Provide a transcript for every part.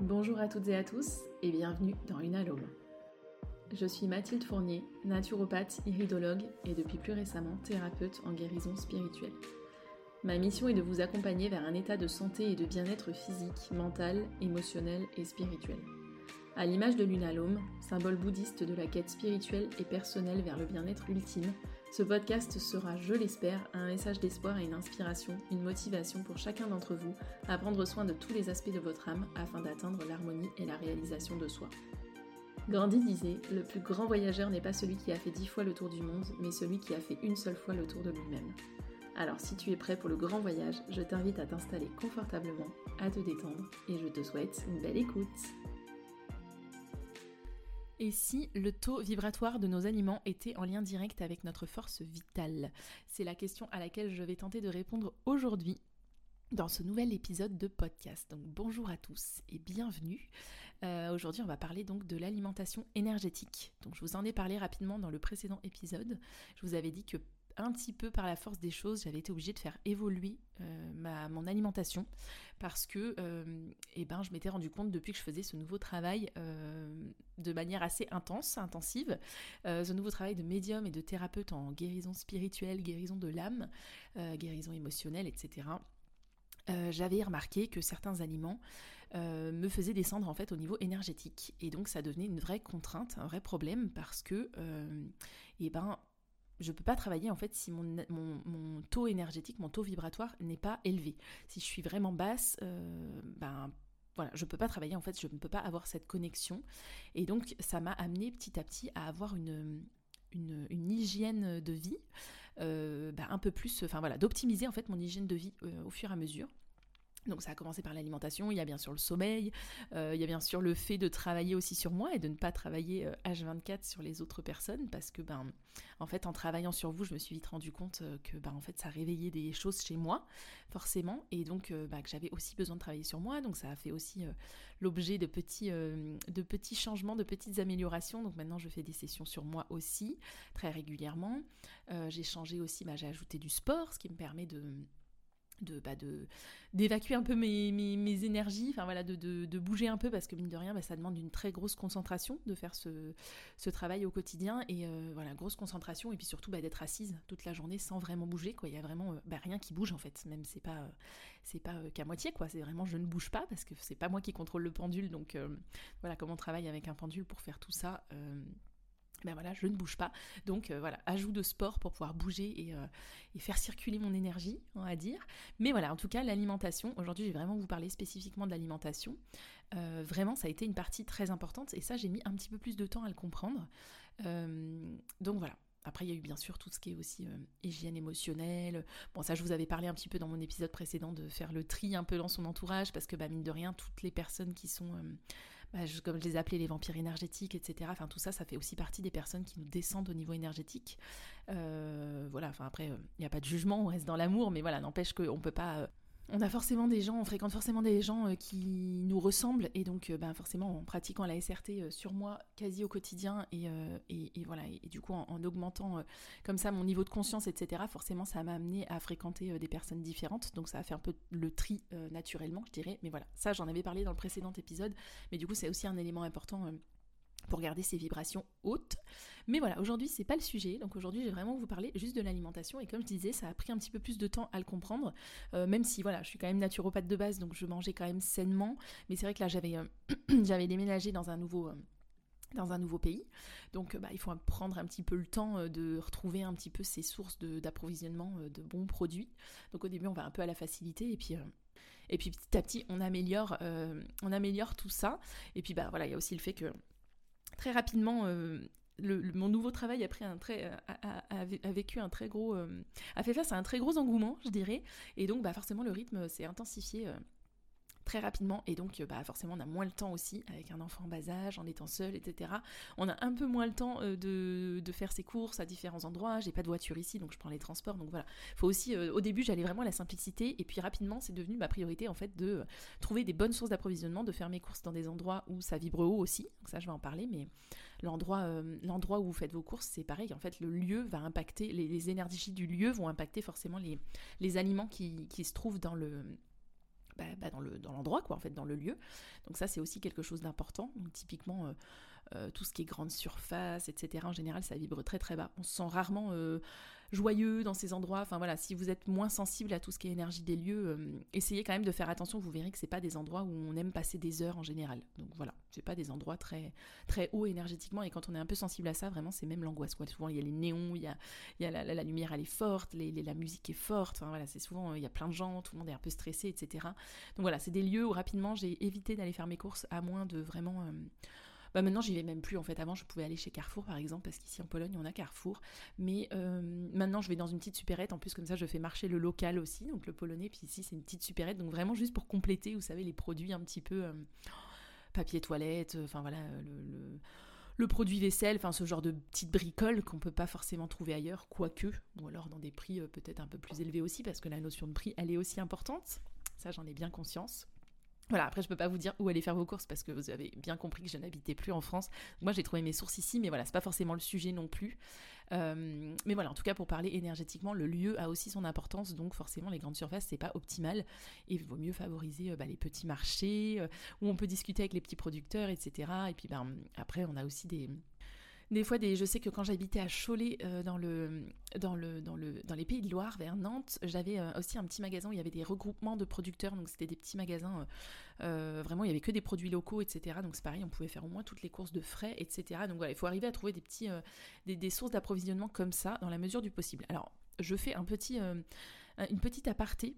Bonjour à toutes et à tous et bienvenue dans Une. Je suis Mathilde Fournier, naturopathe, iridologue et depuis plus récemment thérapeute en guérison spirituelle. Ma mission est de vous accompagner vers un état de santé et de bien-être physique, mental, émotionnel et spirituel. À l'image de l'unalome, symbole bouddhiste de la quête spirituelle et personnelle vers le bien-être ultime, ce podcast sera, je l'espère, un message d'espoir et une inspiration, une motivation pour chacun d'entre vous à prendre soin de tous les aspects de votre âme afin d'atteindre l'harmonie et la réalisation de soi. Gandhi disait Le plus grand voyageur n'est pas celui qui a fait dix fois le tour du monde, mais celui qui a fait une seule fois le tour de lui-même. Alors si tu es prêt pour le grand voyage, je t'invite à t'installer confortablement, à te détendre et je te souhaite une belle écoute. Et si le taux vibratoire de nos aliments était en lien direct avec notre force vitale C'est la question à laquelle je vais tenter de répondre aujourd'hui dans ce nouvel épisode de podcast. Donc bonjour à tous et bienvenue. Euh, aujourd'hui on va parler donc de l'alimentation énergétique. Donc je vous en ai parlé rapidement dans le précédent épisode. Je vous avais dit que un petit peu par la force des choses, j'avais été obligée de faire évoluer euh, ma, mon alimentation parce que euh, eh ben, je m'étais rendu compte depuis que je faisais ce nouveau travail euh, de manière assez intense, intensive, ce nouveau travail de médium et de thérapeute en guérison spirituelle, guérison de l'âme, guérison émotionnelle, etc. j'avais remarqué que certains aliments me faisaient descendre en fait au niveau énergétique et donc ça devenait une vraie contrainte, un vrai problème parce que eh ben je peux pas travailler en fait si mon, taux énergétique, mon taux vibratoire n'est pas élevé. Si je suis vraiment basse, euh, ben voilà, je peux pas travailler en fait, je ne peux pas avoir cette connexion. Et donc ça m'a amené petit à petit à avoir une, une, hygiène de vie euh, ben, un peu plus, enfin voilà, d'optimiser en fait mon hygiène de vie euh, au fur et à mesure. Donc ça a commencé par l'alimentation, il y a bien sûr le sommeil, euh, il y a bien sûr le fait de travailler aussi sur moi et de ne pas travailler H24 euh, sur les autres personnes parce que ben en fait en travaillant sur vous je me suis vite rendu compte euh, que ben en fait ça réveillait des choses chez moi forcément. Et donc ben, que j'avais aussi besoin de travailler sur moi. Donc ça a fait aussi l'objet de petits de petits changements, de petites améliorations. Donc maintenant je fais des sessions sur moi aussi très régulièrement. j'ai changé aussi, ben, j'ai ajouté du sport ce qui me permet de de bah de d'évacuer un peu mes, mes, énergies enfin voilà de, de, bouger un peu parce que mine de rien bah, ça demande une très grosse concentration de faire ce, ce travail au quotidien et euh, voilà grosse concentration et puis surtout bah, d'être assise toute la journée sans vraiment bouger quoi. Il y a vraiment euh, bah, rien qui bouge en fait même c'est pas euh, c'est pas qu'à moitié quoi. C'est vraiment je ne bouge pas parce que c'est pas moi qui contrôle le pendule donc voilà comment on travaille avec un pendule pour faire tout ça ben voilà, je ne bouge pas. Donc euh, voilà, ajout de sport pour pouvoir bouger euh, et, faire circuler mon énergie, on va dire. Mais voilà, en tout cas, l'alimentation, aujourd'hui, je vais vraiment vous parler spécifiquement de l'alimentation. Euh, vraiment, ça a été une partie très importante et ça, j'ai mis un petit peu plus de temps à le comprendre. donc voilà, après, il y a eu bien sûr tout ce qui est aussi hygiène émotionnelle. Bon, ça, je vous avais parlé un petit peu dans mon épisode précédent de faire le tri un peu dans son entourage, parce que, bah, mine de rien, toutes les personnes qui sont, bah, comme je les appelais, les vampires énergétiques, etc., enfin, tout ça, ça fait aussi partie des personnes qui nous descendent au niveau énergétique. Euh, voilà, enfin, après, il n'y a pas de jugement, on reste dans l'amour, mais voilà, n'empêche qu'on ne peut pas on a forcément des gens, on fréquente forcément des gens euh, qui nous ressemblent. Et donc euh, ben, forcément en pratiquant la SRT euh, sur moi quasi au quotidien et, du coup en, augmentant comme ça mon niveau de conscience etc forcément ça m'a amené à fréquenter des personnes différentes. Donc ça a fait un peu le tri naturellement je dirais. Mais voilà ça j'en avais parlé dans le précédent épisode. Mais du coup c'est aussi un élément important pour garder ses vibrations hautes. Mais voilà, aujourd'hui c'est pas le sujet, donc aujourd'hui je vais vraiment vous parler juste de l'alimentation et comme je disais, ça a pris un petit peu plus de temps à le comprendre, euh, même si voilà, je suis quand même naturopathe de base, donc je mangeais quand même sainement, mais c'est vrai que là j'avais euh, j'avais déménagé dans un nouveau euh, dans un nouveau pays. Donc bah, il faut prendre un petit peu le temps de retrouver un petit peu ses sources d'approvisionnement de, bons produits. Donc au début on va un peu à la facilité et puis et puis petit à petit on améliore on améliore tout ça. Et puis bah voilà, il y a aussi le fait que très rapidement, euh, mon nouveau travail a, vécu un très gros, euh, a fait face à un très gros engouement, je dirais, et donc bah, forcément le rythme s'est intensifié euh, très rapidement et donc bah, forcément on a moins le temps aussi avec un enfant en bas âge, en étant seul, etc. On a un peu moins le temps euh, de, faire ses courses à différents endroits. J'ai pas de voiture ici donc je prends les transports donc voilà. Faut aussi euh, au début j'allais vraiment à la simplicité et puis rapidement c'est devenu ma priorité en fait de trouver des bonnes sources d'approvisionnement, de faire mes courses dans des endroits où ça vibre haut aussi. Donc ça je vais en parler mais l'endroit euh, où vous faites vos courses c'est pareil en fait le lieu va impacter les, énergies du lieu vont impacter forcément les, aliments qui se trouvent dans le bah, dans, le, dans l'endroit, quoi, en fait, dans le lieu. Donc ça, c'est aussi quelque chose d'important. Typiquement, tout ce qui est grande surface, etc., en général, ça vibre très très bas. On se sent rarement joyeux dans ces endroits. Enfin voilà, si vous êtes moins sensible à tout ce qui est énergie des lieux, euh, essayez quand même de faire attention. Vous verrez que c'est pas des endroits où on aime passer des heures en général. Donc voilà, c'est pas des endroits très très hauts énergétiquement. Et quand on est un peu sensible à ça, vraiment, c'est même l'angoisse. Souvent, il y a les néons, il y a, la, lumière, elle est forte, la musique est forte. Voilà, c'est souvent il y a plein de gens, tout le monde est un peu stressé, etc. Donc voilà, c'est des lieux où rapidement j'ai évité d'aller faire mes courses à moins de vraiment euh, bah maintenant j'y vais même plus en fait. Avant je pouvais aller chez Carrefour par exemple parce qu'ici en Pologne on a Carrefour. Mais euh, maintenant je vais dans une petite supérette. En plus comme ça je fais marcher le local aussi, donc le polonais. Puis ici c'est une petite supérette. Donc vraiment juste pour compléter, vous savez, les produits un petit peu euh, papier toilette, euh, enfin voilà, le, produit vaisselle, enfin ce genre de petites bricoles qu'on peut pas forcément trouver ailleurs, quoique, ou alors dans des prix peut-être un peu plus élevés aussi, parce que la notion de prix elle est aussi importante. Ça j'en ai bien conscience. Voilà, après je peux pas vous dire où aller faire vos courses parce que vous avez bien compris que je n'habitais plus en France. Moi j'ai trouvé mes sources ici, mais voilà, c'est pas forcément le sujet non plus. Euh, mais voilà, en tout cas pour parler énergétiquement, le lieu a aussi son importance, donc forcément les grandes surfaces c'est pas optimal et il vaut mieux favoriser euh, bah, les petits marchés euh, où on peut discuter avec les petits producteurs, etc. Et puis ben, après on a aussi des des fois, je sais que quand j'habitais à Cholet, euh, dans, le, dans, le, dans, le, dans les Pays de Loire, vers Nantes, j'avais euh, aussi un petit magasin où il y avait des regroupements de producteurs. Donc, c'était des petits magasins. Euh, vraiment, il y avait que des produits locaux, etc. Donc, c'est pareil, on pouvait faire au moins toutes les courses de frais, etc. Donc, voilà, il faut arriver à trouver des, petits, sources d'approvisionnement comme ça, dans la mesure du possible. Alors, je fais un petit, une petite aparté.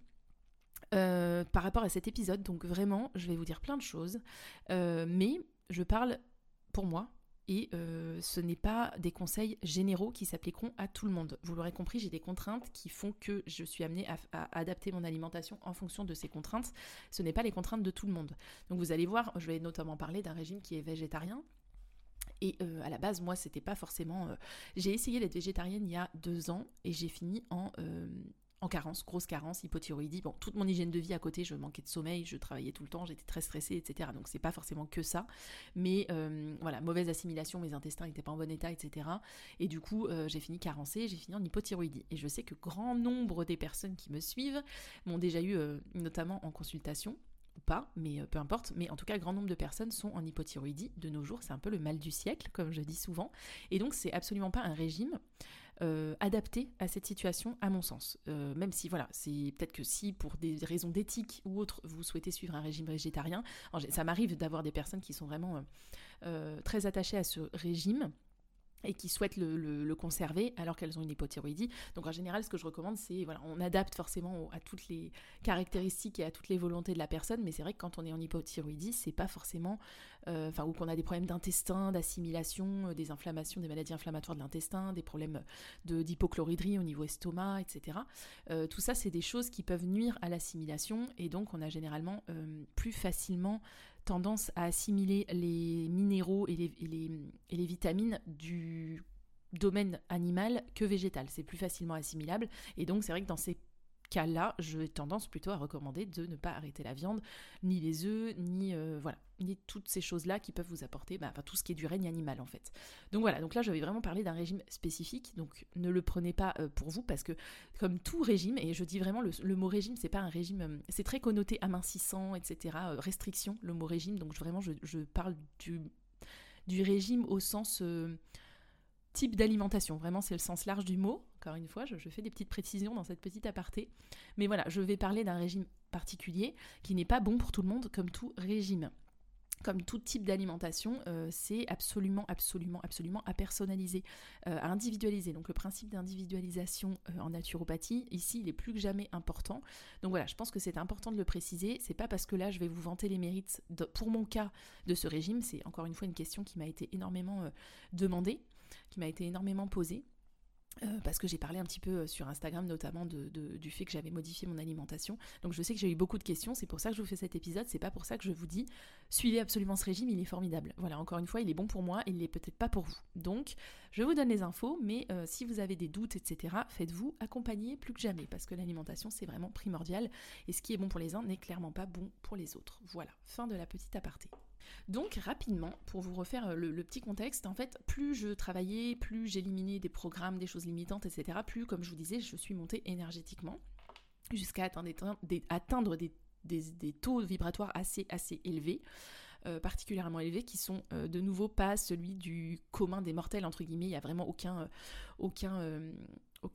par rapport à cet épisode, donc vraiment, je vais vous dire plein de choses, mais je parle pour moi, et euh, ce n'est pas des conseils généraux qui s'appliqueront à tout le monde. Vous l'aurez compris, j'ai des contraintes qui font que je suis amenée à, adapter mon alimentation en fonction de ces contraintes. Ce n'est pas les contraintes de tout le monde. Donc vous allez voir, je vais notamment parler d'un régime qui est végétarien. Et euh, à la base, moi, c'était pas forcément. Euh, j'ai essayé d'être végétarienne il y a deux ans et j'ai fini en en carence, grosse carence, hypothyroïdie. Bon, toute mon hygiène de vie à côté, je manquais de sommeil, je travaillais tout le temps, j'étais très stressée, etc. Donc c'est pas forcément que ça. Mais euh, voilà, mauvaise assimilation, mes intestins n'étaient pas en bon état, etc. Et du coup, euh, j'ai fini carencée, j'ai fini en hypothyroïdie. Et je sais que grand nombre des personnes qui me suivent m'ont déjà eu, euh, notamment en consultation, ou pas, mais peu importe, mais en tout cas, grand nombre de personnes sont en hypothyroïdie de nos jours, c'est un peu le mal du siècle, comme je dis souvent, et donc c'est absolument pas un régime euh, adapté à cette situation, à mon sens. Euh, même si, voilà, c'est peut-être que si pour des raisons d'éthique ou autres, vous souhaitez suivre un régime végétarien, ça m'arrive d'avoir des personnes qui sont vraiment euh, très attachées à ce régime et qui souhaitent le, conserver alors qu'elles ont une hypothyroïdie. Donc en général, ce que je recommande, c'est voilà, on adapte forcément à toutes les caractéristiques et à toutes les volontés de la personne, mais c'est vrai que quand on est en hypothyroïdie, c'est pas forcément, euh, enfin ou qu'on a des problèmes d'intestin, d'assimilation, euh, des inflammations, des maladies inflammatoires de l'intestin, des problèmes de d'hypochloridrie au niveau estomac, etc. Euh, tout ça, c'est des choses qui peuvent nuire à l'assimilation et donc on a généralement plus facilement tendance à assimiler les minéraux et les, vitamines du domaine animal que végétal. C'est plus facilement assimilable. Et donc, c'est vrai que dans ces cas-là, j'ai tendance plutôt à recommander de ne pas arrêter la viande, ni les œufs, ni euh, voilà, ni toutes ces choses-là qui peuvent vous apporter, bah, tout ce qui est du règne animal en fait. Donc voilà, donc là je vais vraiment parler d'un régime spécifique, donc ne le prenez pas euh, pour vous parce que comme tout régime, et je dis vraiment le, mot régime, c'est pas un régime, euh, c'est très connoté amincissant, etc. restriction, le mot régime, donc vraiment je, parle du régime au sens type d'alimentation. Vraiment, c'est le sens large du mot. Encore une fois, je, fais des petites précisions dans cette petite aparté. Mais voilà, je vais parler d'un régime particulier qui n'est pas bon pour tout le monde, comme tout régime. Comme tout type d'alimentation, euh, c'est absolument, absolument, absolument à personnaliser, euh, à individualiser. Donc le principe d'individualisation euh, en naturopathie, ici, il est plus que jamais important. Donc voilà, je pense que c'est important de le préciser. C'est pas parce que là, je vais vous vanter les mérites, pour mon cas, de ce régime. C'est encore une fois une question qui m'a été énormément demandée qui m'a été énormément posée. Euh, parce que j'ai parlé un petit peu euh, sur Instagram notamment du fait que j'avais modifié mon alimentation. Donc je sais que j'ai eu beaucoup de questions, c'est pour ça que je vous fais cet épisode, c'est pas pour ça que je vous dis suivez absolument ce régime, il est formidable. Voilà, encore une fois, il est bon pour moi, il n'est peut-être pas pour vous. Donc je vous donne les infos, mais euh, si vous avez des doutes, etc., faites-vous accompagner plus que jamais, parce que l'alimentation c'est vraiment primordial, et ce qui est bon pour les uns n'est clairement pas bon pour les autres. Voilà, fin de la petite aparté. Donc rapidement, pour vous refaire euh, le, petit contexte, en fait, plus je travaillais, plus j'éliminais des programmes, des choses limitantes, etc., plus, comme je vous disais, je suis montée énergétiquement jusqu'à atteindre des, des, taux vibratoires assez, assez élevés. particulièrement élevés, qui sont de nouveau pas celui du commun des mortels, entre guillemets, il n'y a vraiment aucun,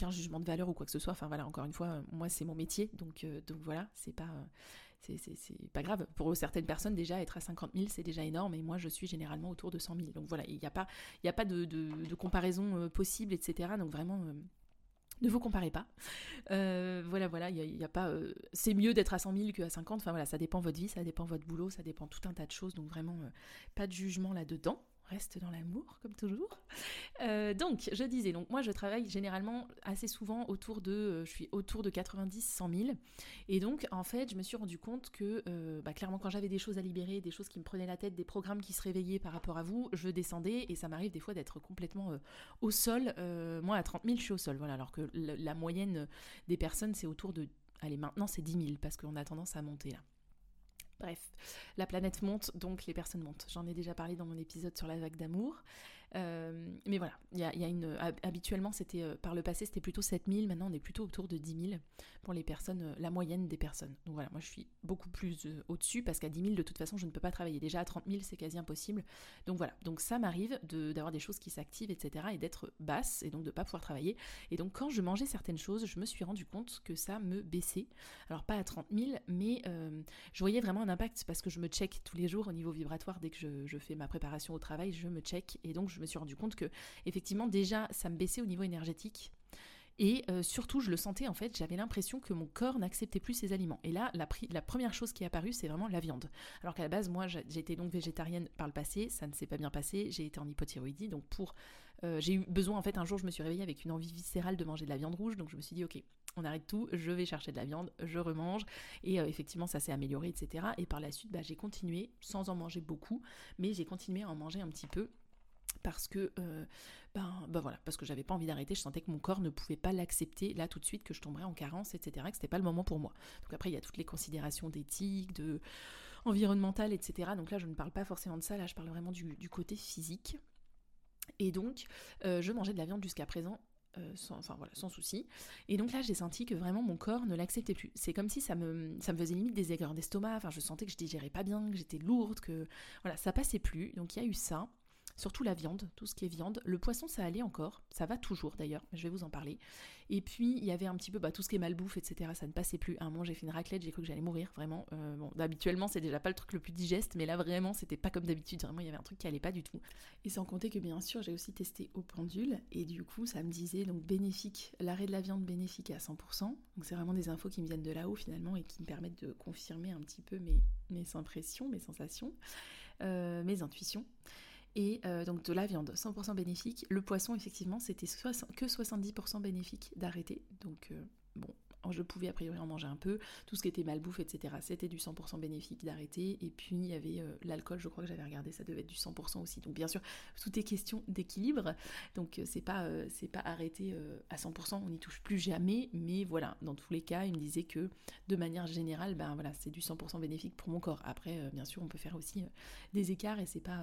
jugement de valeur ou quoi que ce soit, enfin voilà, encore une fois, moi c'est mon métier, donc, donc voilà, c'est pas c'est pas grave. Pour certaines personnes, déjà, être à 50 000, c'est déjà énorme, et moi, je suis généralement autour de 100 000. Donc voilà, il n'y a pas, y a pas de, comparaison euh, possible, etc. Donc vraiment, euh, ne vous comparez pas. Euh, voilà, voilà, il y, a, pas. c'est mieux d'être à 100 000 qu'à 50. Enfin voilà, ça dépend votre vie, ça dépend votre boulot, ça dépend tout un tas de choses. Donc vraiment, pas de jugement là-dedans reste dans l'amour, comme toujours. Euh, donc, je disais, donc moi je travaille généralement assez souvent autour de, euh, je suis autour de 90, 100 000. Et donc, en fait, je me suis rendu compte que, euh, bah, clairement, quand j'avais des choses à libérer, des choses qui me prenaient la tête, des programmes qui se réveillaient par rapport à vous, je descendais et ça m'arrive des fois d'être complètement au sol. moi, à 30 000, je suis au sol, voilà, alors que la moyenne des personnes, c'est autour de, allez, maintenant c'est 10 000 parce qu'on a tendance à monter là. Bref, la planète monte, donc les personnes montent. J'en ai déjà parlé dans mon épisode sur la vague d'amour. Euh, mais voilà, il y a, une, habituellement, c'était euh, par le passé, c'était plutôt 7000. Maintenant, on est plutôt autour de 10 000 pour les personnes, euh, la moyenne des personnes. Donc voilà, moi, je suis beaucoup plus au-dessus parce qu'à 10 000, de toute façon, je ne peux pas travailler. Déjà, à 30 000, c'est quasi impossible. Donc voilà, donc ça m'arrive d'avoir des choses qui s'activent, etc. et d'être basse et donc de ne pas pouvoir travailler. Et donc, quand je mangeais certaines choses, je me suis rendu compte que ça me baissait. Alors, pas à 30 000, mais je voyais vraiment un impact parce que je me check tous les jours au niveau vibratoire. Dès que je, je fais ma préparation au travail, je me check. Et donc, je me suis rendu compte que effectivement déjà ça me baissait au niveau énergétique. Et euh, surtout, je le sentais en fait, j'avais l'impression que mon corps n'acceptait plus ces aliments. Et là, la, première chose qui est apparue, c'est vraiment la viande. Alors qu'à la base, moi, été donc végétarienne par le passé, ça ne s'est pas bien passé, j'ai été en hypothyroïdie, donc pour... Euh, j'ai eu besoin, en fait, un jour, je me suis réveillée avec une envie viscérale de manger de la viande rouge, donc je me suis dit, ok, on arrête tout, je vais chercher de la viande, je remange, et euh, effectivement, ça s'est amélioré, etc. Et par la suite, bah, j'ai continué, sans en manger beaucoup, mais j'ai continué à en manger un petit peu parce que euh, ben, ben, voilà parce que j'avais pas envie d'arrêter je sentais que mon corps ne pouvait pas l'accepter là tout de suite que je tomberais en carence etc que c'était pas le moment pour moi donc après il y a toutes les considérations d'éthique de environnementale etc donc là je ne parle pas forcément de ça là je parle vraiment du, côté physique et donc euh, je mangeais de la viande jusqu'à présent euh, sans, enfin voilà, sans souci. Et donc là, j'ai senti que vraiment mon corps ne l'acceptait plus. C'est comme si ça me, ça me faisait limite des aigreurs d'estomac. Enfin, je sentais que je digérais pas bien, que j'étais lourde, que voilà, ça passait plus. Donc il y a eu ça surtout la viande, tout ce qui est viande. Le poisson, ça allait encore, ça va toujours d'ailleurs, je vais vous en parler. Et puis, il y avait un petit peu bah, tout ce qui est malbouffe, etc. Ça ne passait plus. Un moment, j'ai fait une raclette, j'ai cru que j'allais mourir, vraiment. Euh, bon, habituellement, c'est déjà pas le truc le plus digeste, mais là, vraiment, c'était pas comme d'habitude. Vraiment, il y avait un truc qui allait pas du tout. Et sans compter que, bien sûr, j'ai aussi testé au pendule, et du coup, ça me disait, donc, bénéfique, l'arrêt de la viande bénéfique à 100%. Donc, c'est vraiment des infos qui me viennent de là-haut, finalement, et qui me permettent de confirmer un petit peu mes, mes impressions, mes sensations, euh, mes intuitions et euh, donc de la viande 100% bénéfique. Le poisson, effectivement, c'était que 70% bénéfique d'arrêter. Donc euh, bon, je pouvais a priori en manger un peu. Tout ce qui était malbouffe, etc., c'était du 100% bénéfique d'arrêter. Et puis il y avait euh, l'alcool, je crois que j'avais regardé, ça devait être du 100% aussi. Donc bien sûr, tout est question d'équilibre. Donc c'est pas, pas arrêté à 100%, on n'y touche plus jamais. Mais voilà, dans tous les cas, il me disait que de manière générale, ben voilà, c'est du 100% bénéfique pour mon corps. Après, bien sûr, on peut faire aussi des écarts et c'est pas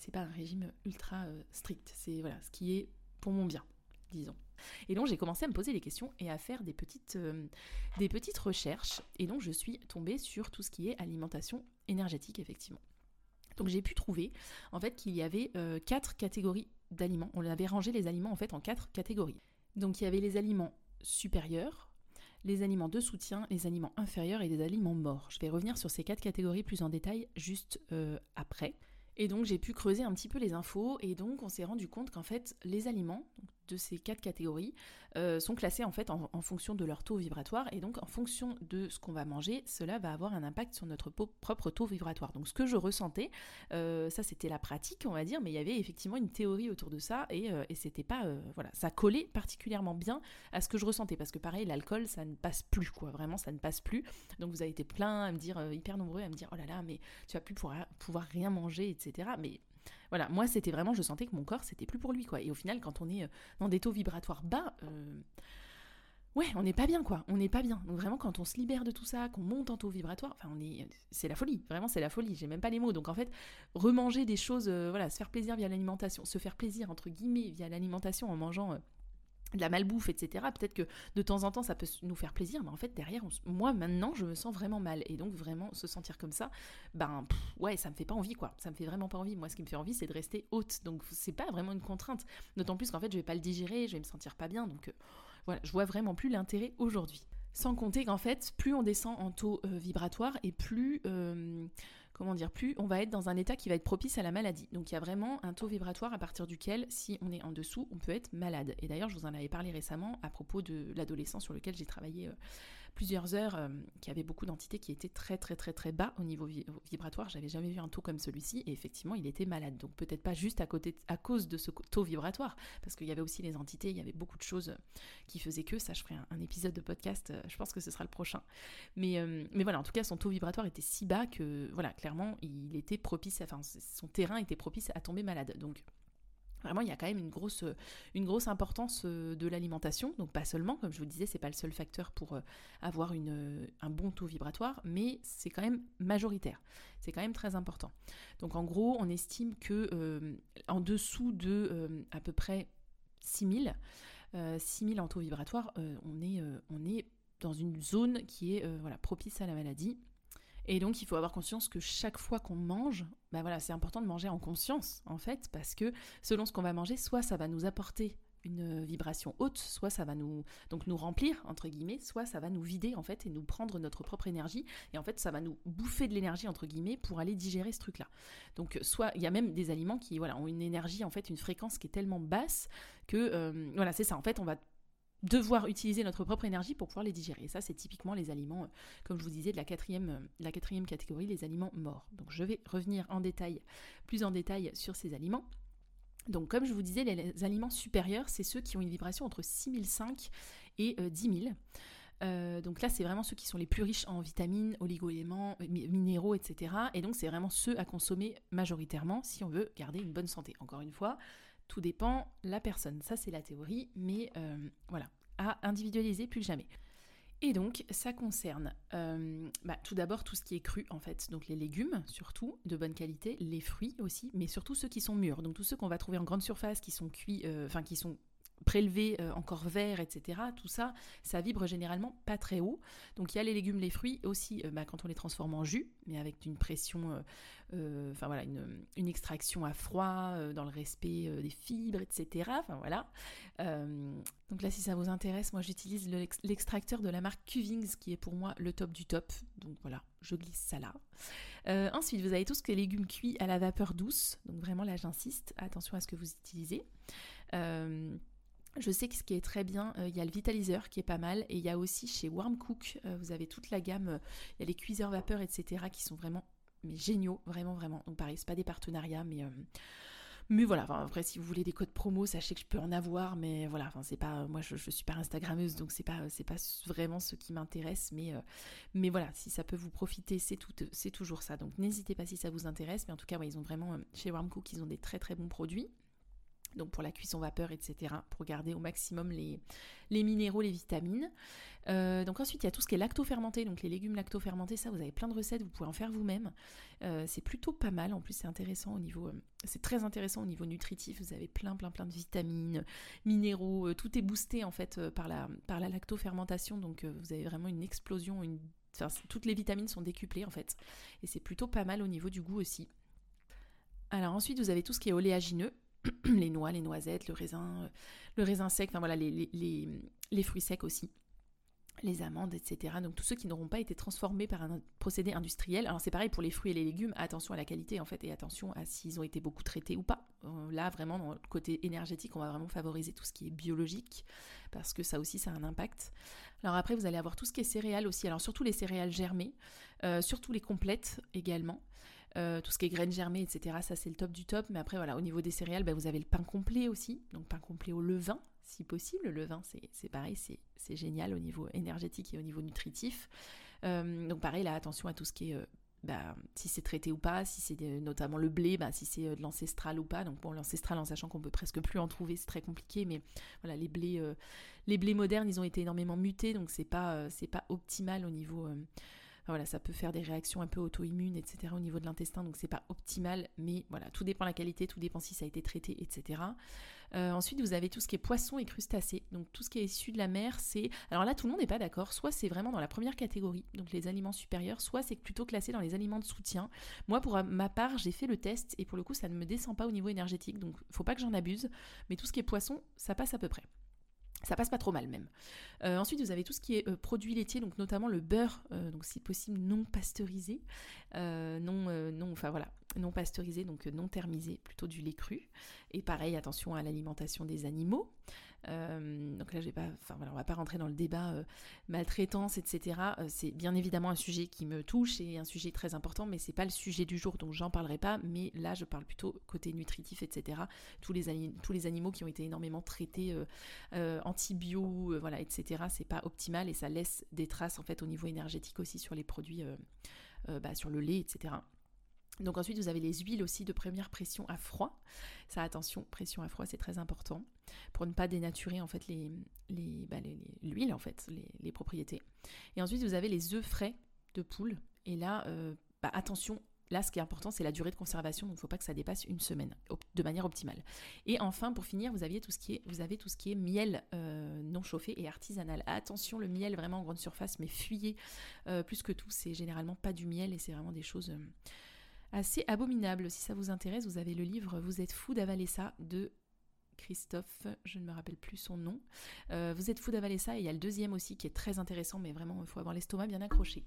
c'est pas un régime ultra euh, strict. C'est voilà ce qui est pour mon bien, disons. Et donc j'ai commencé à me poser des questions et à faire des petites, euh, des petites recherches. Et donc je suis tombée sur tout ce qui est alimentation énergétique, effectivement. Donc j'ai pu trouver en fait qu'il y avait euh, quatre catégories d'aliments. On avait rangé les aliments en fait en quatre catégories. Donc il y avait les aliments supérieurs, les aliments de soutien, les aliments inférieurs et les aliments morts. Je vais revenir sur ces quatre catégories plus en détail juste après. Et donc j'ai pu creuser un petit peu les infos et donc on s'est rendu compte qu'en fait les aliments de ces quatre catégories euh, sont classés en fait en, fonction de leur taux vibratoire et donc en fonction de ce qu'on va manger, cela va avoir un impact sur notre propre taux vibratoire. Donc ce que je ressentais, euh, ça c'était la pratique on va dire, mais il y avait effectivement une théorie autour de ça et, euh, et c'était pas voilà, ça collait particulièrement bien à ce que je ressentais parce que pareil l'alcool ça ne passe plus quoi, vraiment ça ne passe plus. Donc vous avez été plein à me dire hyper nombreux à me dire oh là là mais tu vas plus pouvoir, pouvoir rien manger etc. Mais voilà, moi c'était vraiment, je sentais que mon corps c'était plus pour lui quoi. Et au final, quand on est euh, dans des taux vibratoires bas, euh, ouais, on n'est pas bien quoi. On n'est pas bien. Donc vraiment, quand on se libère de tout ça, qu'on monte en taux vibratoire, enfin, on est, c'est la folie. Vraiment, c'est la folie. J'ai même pas les mots. Donc en fait, remanger des choses, euh, voilà, se faire plaisir via l'alimentation, se faire plaisir entre guillemets via l'alimentation en mangeant de la malbouffe, etc. Peut-être que de temps en temps ça peut nous faire plaisir, mais en fait derrière, moi maintenant je me sens vraiment mal. Et donc vraiment se sentir comme ça, ben ouais, ça me fait pas envie quoi. Ça me fait vraiment pas envie. Moi ce qui me fait envie c'est de rester haute. Donc c'est pas vraiment une contrainte. D'autant plus qu'en fait je vais pas le digérer, je vais me sentir pas bien. Donc euh, voilà, je vois vraiment plus l'intérêt aujourd'hui. Sans compter qu'en fait, plus on descend en taux euh, vibratoire et plus euh, comment dire, plus on va être dans un état qui va être propice à la maladie. Donc il y a vraiment un taux vibratoire à partir duquel, si on est en dessous, on peut être malade. Et d'ailleurs, je vous en avais parlé récemment à propos de l'adolescent sur lequel j'ai travaillé euh, plusieurs heures, euh, qui avait beaucoup d'entités qui étaient très très très très bas au niveau vibratoire. J'avais jamais vu un taux comme celui-ci et effectivement il était malade. Donc peut-être pas juste à, côté, à cause de ce taux vibratoire, parce qu'il y avait aussi les entités, il y avait beaucoup de choses qui faisaient que, ça je ferai un, épisode de podcast, euh, je pense que ce sera le prochain. Mais, euh, mais voilà, en tout cas son taux vibratoire était si bas que voilà, clairement il était propice, enfin son terrain était propice à tomber malade. Donc Vraiment, il y a quand même une grosse, une grosse importance euh, de l'alimentation. Donc pas seulement, comme je vous disais, c'est pas le seul facteur pour euh, avoir une, un bon taux vibratoire, mais c'est quand même majoritaire. C'est quand même très important. Donc en gros, on estime que euh, en dessous de à peu près 6000, 6000 en taux vibratoire, on, est, on est dans une zone qui est voilà, propice à la maladie. Et donc, il faut avoir conscience que chaque fois qu'on mange, bah voilà, c'est important de manger en conscience, en fait, parce que selon ce qu'on va manger, soit ça va nous apporter une vibration haute, soit ça va nous donc nous remplir entre guillemets, soit ça va nous vider en fait et nous prendre notre propre énergie et en fait ça va nous bouffer de l'énergie entre guillemets pour aller digérer ce truc là. Donc soit il y a même des aliments qui voilà ont une énergie en fait une fréquence qui est tellement basse que euh, voilà c'est ça en fait on va devoir utiliser notre propre énergie pour pouvoir les digérer. Ça, c'est typiquement les aliments, euh, comme je vous disais, de la quatrième, euh, la quatrième catégorie, les aliments morts. Donc je vais revenir en détail, plus en détail sur ces aliments. Donc comme je vous disais, les aliments supérieurs, c'est ceux qui ont une vibration entre 6005 et 10 euh, 000. donc là, c'est vraiment ceux qui sont les plus riches en vitamines, oligo-éléments, minéraux, etc. Et donc, c'est vraiment ceux à consommer majoritairement si on veut garder une bonne santé. Encore une fois, tout dépend la personne. Ça, c'est la théorie, mais euh, voilà, à individualiser plus que jamais. Et donc, ça concerne euh, bah, tout d'abord tout ce qui est cru, en fait. Donc, les légumes, surtout, de bonne qualité, les fruits aussi, mais surtout ceux qui sont mûrs. Donc, tous ceux qu'on va trouver en grande surface, qui sont cuits, euh, enfin, qui sont prélevés encore verts, etc. Tout ça, ça vibre généralement pas très haut. Donc il y a les légumes, les fruits aussi bah, quand on les transforme en jus, mais avec une pression enfin voilà, une, extraction à froid, euh, dans le respect euh, des fibres, etc. Enfin voilà. donc là, si ça vous intéresse, moi j'utilise l'extracteur de la marque Cuvings, qui est pour moi le top du top. Donc voilà, je glisse ça là. ensuite, vous avez tous les légumes cuits à la vapeur douce. Donc vraiment là, j'insiste, attention à ce que vous utilisez. Je sais que ce qui est très bien, il y a le vitaliseur qui est pas mal, et il y a aussi chez Warm Cook, vous avez toute la gamme, il y a les cuiseurs vapeur, etc., qui sont vraiment mais géniaux, vraiment, vraiment. Donc pareil, c'est pas des partenariats, mais... Euh, mais voilà, après si vous voulez des codes promo, sachez que je peux en avoir, mais voilà, enfin c'est pas, moi je, je, suis pas Instagrammeuse, donc c'est pas, pas vraiment ce qui m'intéresse, mais, euh, mais voilà, si ça peut vous profiter, c'est toujours ça. Donc n'hésitez pas si ça vous intéresse, mais en tout cas, ils ont vraiment, euh, chez Warmcook, ils ont des très très bons produits donc pour la cuisson vapeur, etc., pour garder au maximum les, minéraux, les vitamines. Euh, donc ensuite, il y a tout ce qui est lacto-fermenté, donc les légumes lacto-fermentés, ça, vous avez plein de recettes, vous pouvez en faire vous-même. Euh, c'est plutôt pas mal, en plus c'est intéressant au niveau, euh, c'est très intéressant au niveau nutritif, vous avez plein, plein, plein de vitamines, minéraux, tout est boosté en fait par la, par la lacto-fermentation, donc vous avez vraiment une explosion, toutes les vitamines sont décuplées en fait, et c'est plutôt pas mal au niveau du goût aussi. Alors ensuite, vous avez tout ce qui est oléagineux, les noix, les noisettes, le raisin, euh, le raisin sec, enfin voilà, les, fruits secs aussi les amandes, etc. Donc tous ceux qui n'auront pas été transformés par un procédé industriel. Alors c'est pareil pour les fruits et les légumes, attention à la qualité en fait et attention à s'ils ont été beaucoup traités ou pas. Euh, là vraiment dans le côté énergétique, on va vraiment favoriser tout ce qui est biologique parce que ça aussi ça a un impact. Alors après vous allez avoir tout ce qui est céréales aussi, alors surtout les céréales germées, euh, surtout les complètes également. Euh, tout ce qui est graines germées, etc. Ça, c'est le top du top. Mais après, voilà, au niveau des céréales, bah, vous avez le pain complet aussi. Donc, pain complet au levain, si possible. Le levain, c'est pareil, c'est génial au niveau énergétique et au niveau nutritif. Euh, donc, pareil, là, attention à tout ce qui est. Euh, bah, si c'est traité ou pas, si c'est notamment le blé, bah, si c'est de l'ancestral ou pas. Donc bon, l'ancestral, en sachant qu'on peut presque plus en trouver, c'est très compliqué. Mais voilà, les blés, les blés modernes, ils ont été énormément mutés, donc c'est pas, c'est pas optimal au niveau voilà, ça peut faire des réactions un peu auto-immunes, etc. au niveau de l'intestin, donc c'est pas optimal, mais voilà, tout dépend de la qualité, tout dépend si ça a été traité, etc. ensuite, vous avez tout ce qui est poisson et crustacés. Donc tout ce qui est issu de la mer, c'est... Alors là, tout le monde n'est pas d'accord. Soit c'est vraiment dans la première catégorie, donc les aliments supérieurs, soit c'est plutôt classé dans les aliments de soutien. Moi, pour ma part, j'ai fait le test et pour le coup, ça ne me descend pas au niveau énergétique. Donc faut pas que j'en abuse. Mais tout ce qui est poisson, ça passe à peu près. Ça passe pas trop mal même. Euh, ensuite, vous avez tout ce qui est euh, produits laitiers, donc notamment le beurre, euh, donc si possible non pasteurisé, non, non, enfin non pasteurisé, donc non thermisé, plutôt du lait cru. Et pareil, attention à l'alimentation des animaux. Euh, donc là, je vais pas, enfin voilà, on va pas rentrer dans le débat euh, maltraitance, etc. Euh, c'est bien évidemment un sujet qui me touche et un sujet très important, mais c'est pas le sujet du jour, donc j'en parlerai pas. Mais là, je parle plutôt côté nutritif, etc. Tous les, tous les animaux qui ont été énormément traités antibio, voilà, etc. C'est pas optimal et ça laisse des traces en fait au niveau énergétique aussi sur les produits, bah, sur le lait, etc. Donc ensuite, vous avez les huiles aussi de première pression à froid. Ça, attention, pression à froid, c'est très important pour ne pas dénaturer en fait les, les, bah, l'huile en fait, les, propriétés. Et ensuite, vous avez les œufs frais de poule. Et là, euh, bah, attention. Là, ce qui est important, c'est la durée de conservation, donc il ne faut pas que ça dépasse une semaine, de manière optimale. Et enfin, pour finir, vous, aviez tout ce qui est, vous avez tout ce qui est miel euh, non chauffé et artisanal. Attention, le miel vraiment en grande surface, mais fuyez euh, plus que tout. C'est généralement pas du miel et c'est vraiment des choses assez abominable. Si ça vous intéresse, vous avez le livre Vous êtes fou d'avaler ça de Christophe, je ne me rappelle plus son nom. Euh, vous êtes fou d'avaler ça et il y a le deuxième aussi qui est très intéressant, mais vraiment il faut avoir l'estomac bien accroché.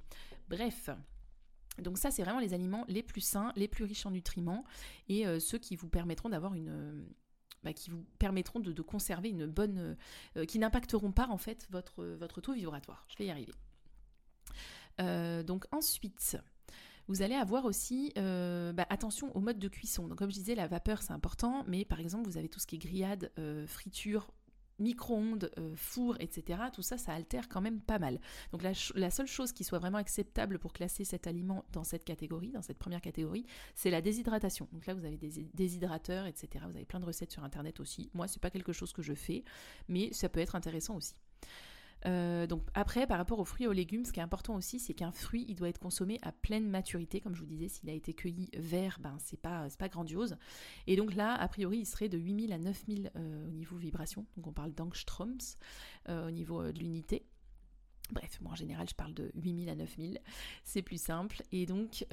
Bref. Donc ça, c'est vraiment les aliments les plus sains, les plus riches en nutriments et euh, ceux qui vous permettront d'avoir une, bah, qui vous permettront de, conserver une bonne, euh, qui n'impacteront pas en fait votre, votre taux vibratoire. Je vais y arriver. donc ensuite, vous allez avoir aussi euh, bah, attention au mode de cuisson. Donc comme je disais, la vapeur c'est important, mais par exemple vous avez tout ce qui est grillade, euh, friture, micro-ondes, euh, four, etc. Tout ça, ça altère quand même pas mal. Donc la, seule chose qui soit vraiment acceptable pour classer cet aliment dans cette catégorie, dans cette première catégorie, c'est la déshydratation. Donc là, vous avez des déshydrateurs, etc. Vous avez plein de recettes sur Internet aussi. Moi, c'est pas quelque chose que je fais, mais ça peut être intéressant aussi. Euh, donc après, par rapport aux fruits et aux légumes, ce qui est important aussi, c'est qu'un fruit, il doit être consommé à pleine maturité. Comme je vous disais, s'il a été cueilli vert, ben c'est pas, pas grandiose. Et donc là, a priori, il serait de 8000 à 9000 euh, au niveau vibration. Donc on parle d'angstroms euh, au niveau de l'unité. Bref, moi en général je parle de 8000 à 9000, c'est plus simple. Et donc,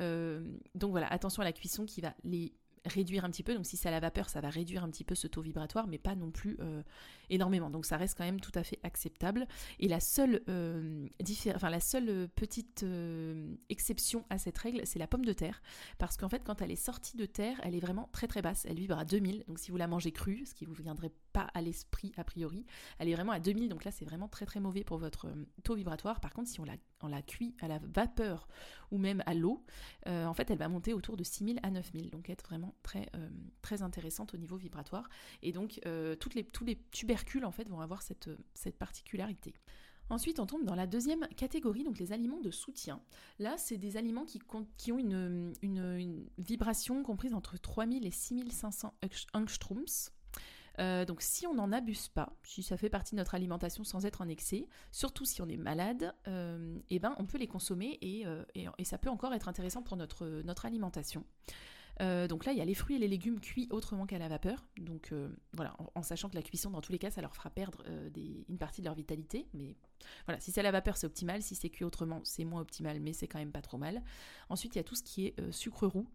donc voilà, attention à la cuisson qui va les réduire un petit peu. Donc si c'est à la vapeur, ça va réduire un petit peu ce taux vibratoire, mais pas non plus euh, énormément. Donc ça reste quand même tout à fait acceptable. Et la seule, euh, enfin, la seule petite euh, exception à cette règle, c'est la pomme de terre. Parce qu'en fait, quand elle est sortie de terre, elle est vraiment très très basse. Elle vibre à 2000. Donc si vous la mangez crue, ce qui vous viendrait pas à l'esprit a priori, elle est vraiment à 2000. Donc là, c'est vraiment très très mauvais pour votre taux vibratoire. Par contre, si on la, on la cuit à la vapeur ou même à l'eau, en fait, elle va monter autour de 6000 à 9000. Donc être vraiment très, euh, très intéressante au niveau vibratoire. Et donc, euh, les, tous les tubercules, en fait, vont avoir cette, cette particularité. Ensuite, on tombe dans la deuxième catégorie, donc les aliments de soutien. Là, c'est des aliments qui, ont une, une, vibration comprise entre 3000 et 6500 angstroms. Euh, donc si on n'en abuse pas, si ça fait partie de notre alimentation sans être en excès, surtout si on est malade, euh, eh ben on peut les consommer et, et, ça peut encore être intéressant pour notre, alimentation. Euh, donc là, il y a les fruits et les légumes cuits autrement qu'à la vapeur. Donc euh, voilà, en, sachant que la cuisson, dans tous les cas, ça leur fera perdre euh, une partie de leur vitalité. Mais voilà, si c'est à la vapeur, c'est optimal. Si c'est cuit autrement, c'est moins optimal, mais c'est quand même pas trop mal. Ensuite, il y a tout ce qui est sucre roux.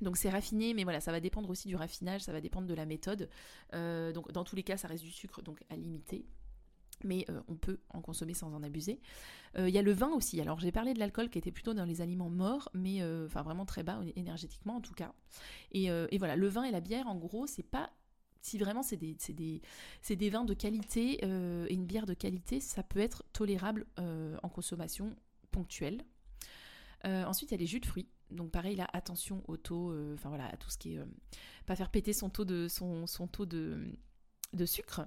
Donc c'est raffiné, mais voilà, ça va dépendre aussi du raffinage, ça va dépendre de la méthode. donc dans tous les cas, ça reste du sucre, donc à limiter mais euh, on peut en consommer sans en abuser. Euh, il y a le vin aussi. Alors j'ai parlé de l'alcool qui était plutôt dans les aliments morts, mais euh, enfin vraiment très bas énergétiquement en tout cas. Et, voilà, le vin et la bière, en gros, c'est pas si vraiment c'est des, des, des, vins de qualité et une bière de qualité, ça peut être tolérable en consommation ponctuelle. ensuite, il y a les jus de fruits. Donc pareil, là, attention au taux, enfin voilà, à tout ce qui est... pas faire péter son taux de, sucre.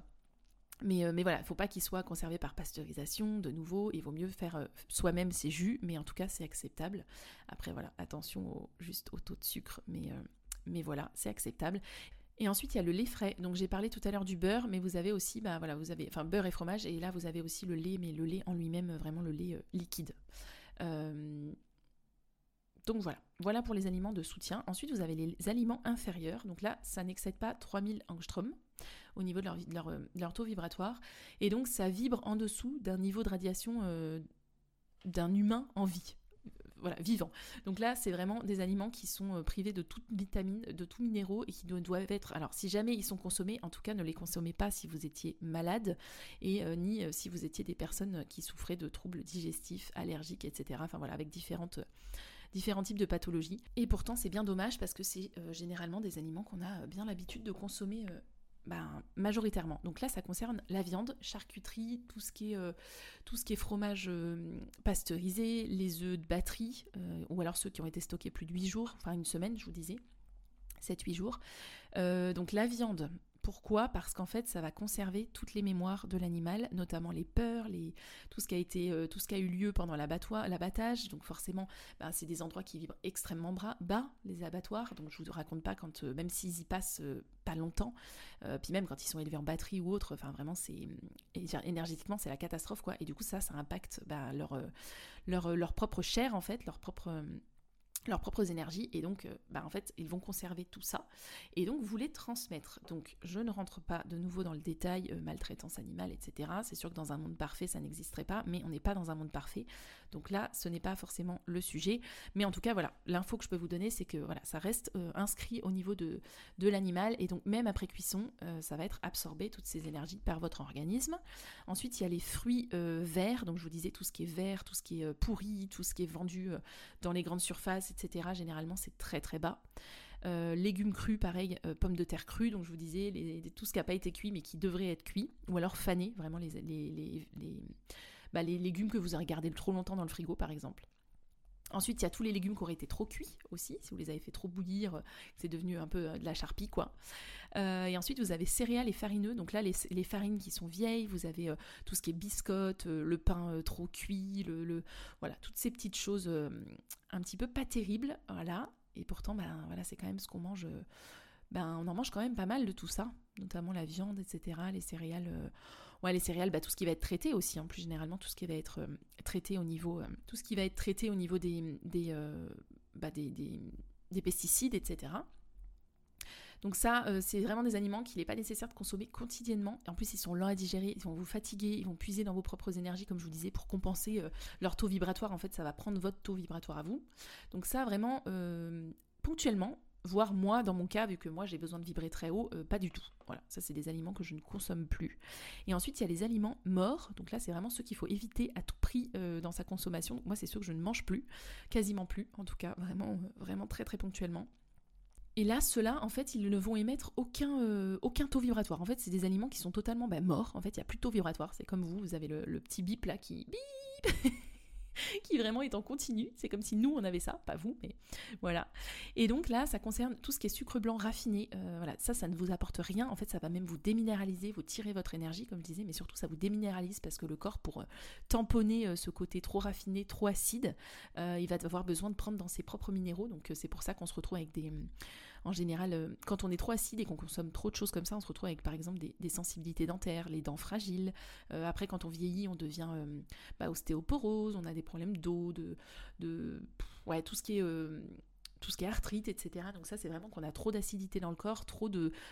Mais, euh, mais voilà, il ne faut pas qu'il soit conservé par pasteurisation, de nouveau, il vaut mieux faire euh, soi-même ses jus, mais en tout cas c'est acceptable. Après voilà, attention juste au taux de sucre, mais, euh, mais voilà, c'est acceptable. Et ensuite, il y a le lait frais. Donc, j'ai parlé tout à l'heure du beurre, mais vous avez aussi, bah, voilà, vous avez, enfin, beurre et fromage. Et là, vous avez aussi le lait, mais le lait en lui-même, vraiment le lait liquide. Donc, voilà. Voilà pour les aliments de soutien. Ensuite, vous avez les aliments inférieurs. Donc là, ça n'excède pas 3000 angstroms. au niveau de leur, taux vibratoire. Et donc ça vibre en dessous d'un niveau de radiation d'un humain en vie voilà, vivant. Donc là, c'est vraiment des aliments qui sont euh, privés de toute vitamine, de tout minéraux et qui doivent être. Alors, si jamais ils sont consommés, en tout cas, ne les consommez pas si vous étiez malade et euh, ni euh, si vous étiez des personnes qui souffraient de troubles digestifs, allergiques, etc. Enfin voilà, avec différentes différents types de pathologies. Et pourtant, c'est bien dommage parce que c'est généralement des aliments qu'on a bien l'habitude de consommer ben, majoritairement. Donc là, ça concerne la viande, charcuterie, tout ce qui est, euh, tout ce qui est fromage euh, pasteurisé, les œufs de batterie, euh, ou alors ceux qui ont été stockés plus de 8 jours, enfin une semaine, je vous disais, 7-8 jours. donc la viande, pourquoi Parce qu'en fait, ça va conserver toutes les mémoires de l'animal, notamment les peurs, les... tout, ce qui a euh, eu lieu pendant l'abattage. Donc forcément, ben, c'est des endroits qui vibrent extrêmement bas, les abattoirs. Donc je vous raconte pas quand, euh, même s'ils y passent euh, pas longtemps, puis même quand ils sont élevés en batterie ou autre, enfin vraiment, c'est énergétiquement, c'est la catastrophe quoi. Et du coup, ça, ça impacte ben, leur, leur, leur propre chair en fait, leur propre leurs propres énergies et donc euh, bah, en fait ils vont conserver tout ça et donc vous les transmettre. Donc je ne rentre pas de nouveau dans le détail euh, maltraitance animale etc c'est sûr que dans un monde parfait ça n'existerait pas mais on n'est pas dans un monde parfait. Donc là ce n'est pas forcément le sujet. Mais en tout cas voilà l'info que je peux vous donner c'est que voilà ça reste euh, inscrit au niveau de, de l'animal et donc même après cuisson ça va être absorbé toutes ces énergies par votre organisme. Ensuite il y a les fruits verts. Donc je vous disais tout ce qui est vert tout ce qui est pourri tout ce qui est vendu dans les grandes surfaces etc. Généralement, c'est très très bas. Euh, légumes crus, pareil, euh, pommes de terre crues, donc je vous disais, tout ce qui n'a pas été cuit mais qui devrait être cuit, ou alors fané, vraiment les, les, bah, les, légumes que vous avez gardés trop longtemps dans le frigo par exemple. Ensuite, il y a tous les légumes qui auraient été trop cuits aussi, si vous les avez fait trop bouillir, c'est devenu un peu euh, de la charpie quoi. et ensuite, vous avez céréales et farineux, donc là, les, farines qui sont vieilles, vous avez tout ce qui est biscotte, le pain trop cuit, le, voilà, toutes ces petites choses un petit peu pas terrible, voilà. Et pourtant, ben voilà, c'est quand même ce qu'on mange. Ben, on en mange quand même pas mal de tout ça, notamment la viande, etc., les céréales. Euh, ouais, les céréales, bah, tout ce qui va être traité aussi, en plus généralement, tout ce qui va être euh, traité au niveau, euh, tout ce qui va être traité au niveau des, des, bah, des, des pesticides, etc. Donc ça, euh, c'est vraiment des aliments qu'il n'est pas nécessaire de consommer quotidiennement. Et en plus, ils sont lents à digérer, ils vont vous fatiguer, ils vont puiser dans vos propres énergies, comme je vous disais, pour compenser euh, leur taux vibratoire. En fait, ça va prendre votre taux vibratoire à vous. Donc ça, vraiment, euh, ponctuellement, voire moi, dans mon cas, vu que moi j'ai besoin de vibrer très haut, pas du tout. Voilà, ça c'est des aliments que je ne consomme plus. Et ensuite, il y a les aliments morts. Donc là, c'est vraiment ceux qu'il faut éviter à tout prix dans sa consommation. moi, c'est ceux que je ne mange plus, quasiment plus, en tout cas, vraiment, vraiment très très ponctuellement. Et là, ceux-là, en fait, ils ne vont émettre aucun, euh, aucun taux vibratoire. En fait, c'est des aliments qui sont totalement bah, morts. En fait, il n'y a plus de taux vibratoire. C'est comme vous, vous avez le, le petit bip là qui bip qui vraiment est en continu. C'est comme si nous, on avait ça, pas vous, mais voilà. Et donc là, ça concerne tout ce qui est sucre blanc raffiné. Euh, voilà, ça, ça ne vous apporte rien. En fait, ça va même vous déminéraliser, vous tirer votre énergie, comme je disais, mais surtout, ça vous déminéralise parce que le corps, pour euh, tamponner euh, ce côté trop raffiné, trop acide, il va avoir besoin de prendre dans ses propres minéraux. Donc, c'est pour ça qu'on se retrouve avec des en général, euh, quand on est trop acide et qu'on consomme trop de choses comme ça, on se retrouve avec par exemple des, sensibilités dentaires, les dents fragiles. Euh, après, quand on vieillit, on devient euh, bah, ostéoporose, on a des problèmes d'eau, de, de ouais, tout ce qui est tout ce qui est arthrite, etc. Donc ça, c'est vraiment qu'on a trop d'acidité dans le corps, trop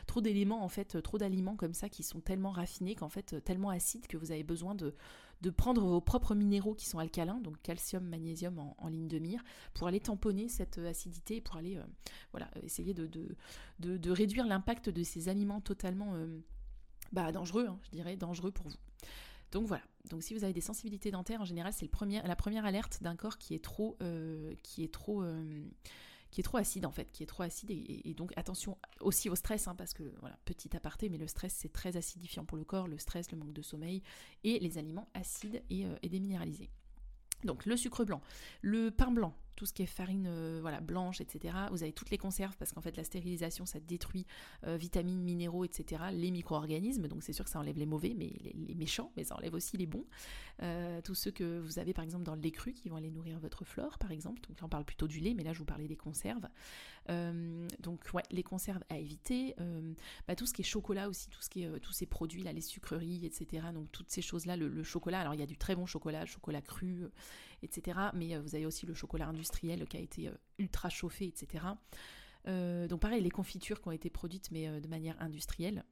trop d'éléments en fait, trop d'aliments comme ça qui sont tellement raffinés qu'en fait tellement acides que vous avez besoin de de prendre vos propres minéraux qui sont alcalins, donc calcium, magnésium en, ligne de mire, pour aller tamponner cette acidité, pour aller euh, voilà essayer de réduire l'impact de ces aliments totalement euh, bah, dangereux, hein, je dirais dangereux pour vous. Donc voilà. Donc si vous avez des sensibilités dentaires, en général, c'est la première alerte d'un corps euh, qui est trop qui est trop acide en fait, qui est trop acide et, donc attention aussi au stress hein, parce que voilà petit aparté mais le stress c'est très acidifiant pour le corps, le stress, le manque de sommeil et les aliments acides et, euh, et déminéralisés. Donc le sucre blanc, le pain blanc, tout ce qui est farine euh, voilà, blanche, etc. Vous avez toutes les conserves parce qu'en fait la stérilisation ça détruit euh, vitamines, minéraux, etc. Les micro-organismes, donc c'est sûr que ça enlève les mauvais, mais les, méchants, mais ça enlève aussi les bons. Euh, tous ceux que vous avez par exemple dans le lait cru qui vont aller nourrir votre flore par exemple. Donc là on parle plutôt du lait, mais là je vous parlais des conserves. donc ouais, les conserves à éviter. Bah, tout ce qui est chocolat aussi, tout ce qui est tous ces produits là, les sucreries, etc. Donc toutes ces choses là, le, chocolat. Alors il y a du très bon chocolat, chocolat cru, etc. Mais vous avez aussi le chocolat industriel qui a été euh, ultra chauffé, etc. Euh, donc pareil, les confitures qui ont été produites mais euh, de manière industrielle,